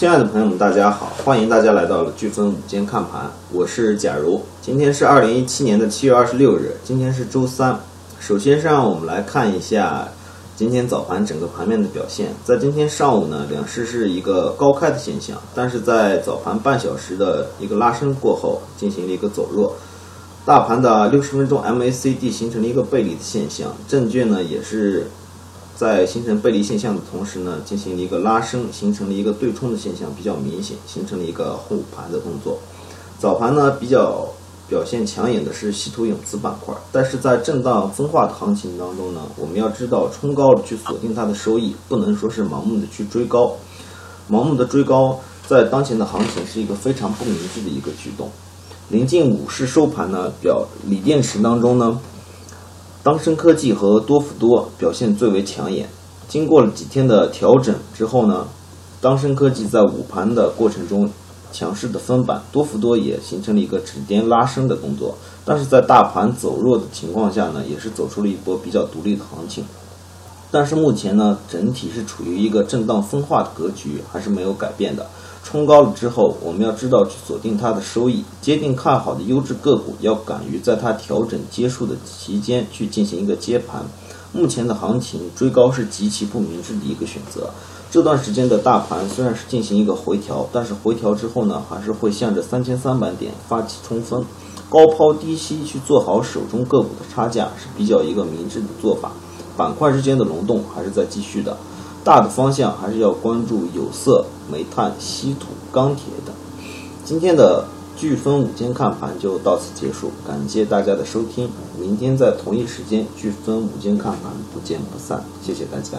亲爱的朋友们，大家好，欢迎大家来到了飓风午间看盘，我是贾如。今天是二零一七年的七月二十六日，今天是周三。首先是让我们来看一下今天早盘整个盘面的表现。在今天上午呢，两市是一个高开的现象，但是在早盘半小时的一个拉升过后，进行了一个走弱。大盘的六十分钟 MACD 形成了一个背离的现象，证券呢也是。在形成背离现象的同时呢，进行了一个拉升，形成了一个对冲的现象，比较明显，形成了一个护盘的动作。早盘呢比较表现抢眼的是稀土永磁板块，但是在震荡分化的行情当中呢，我们要知道冲高了去锁定它的收益，不能说是盲目的去追高，盲目的追高在当前的行情是一个非常不明智的一个举动。临近午市收盘呢，表锂电池当中呢。当升科技和多氟多表现最为抢眼。经过了几天的调整之后呢，当升科技在午盘的过程中强势的分板，多氟多也形成了一个止跌拉升的动作。但是在大盘走弱的情况下呢，也是走出了一波比较独立的行情。但是目前呢，整体是处于一个震荡分化的格局，还是没有改变的。冲高了之后，我们要知道去锁定它的收益，接定看好的优质个股，要敢于在它调整结束的期间去进行一个接盘。目前的行情追高是极其不明智的一个选择。这段时间的大盘虽然是进行一个回调，但是回调之后呢，还是会向着三千三百点发起冲锋，高抛低吸去做好手中个股的差价是比较一个明智的做法。板块之间的轮动还是在继续的，大的方向还是要关注有色、煤炭、稀土、钢铁等。今天的飓风午间看盘就到此结束，感谢大家的收听，明天在同一时间飓风午间看盘不见不散，谢谢大家。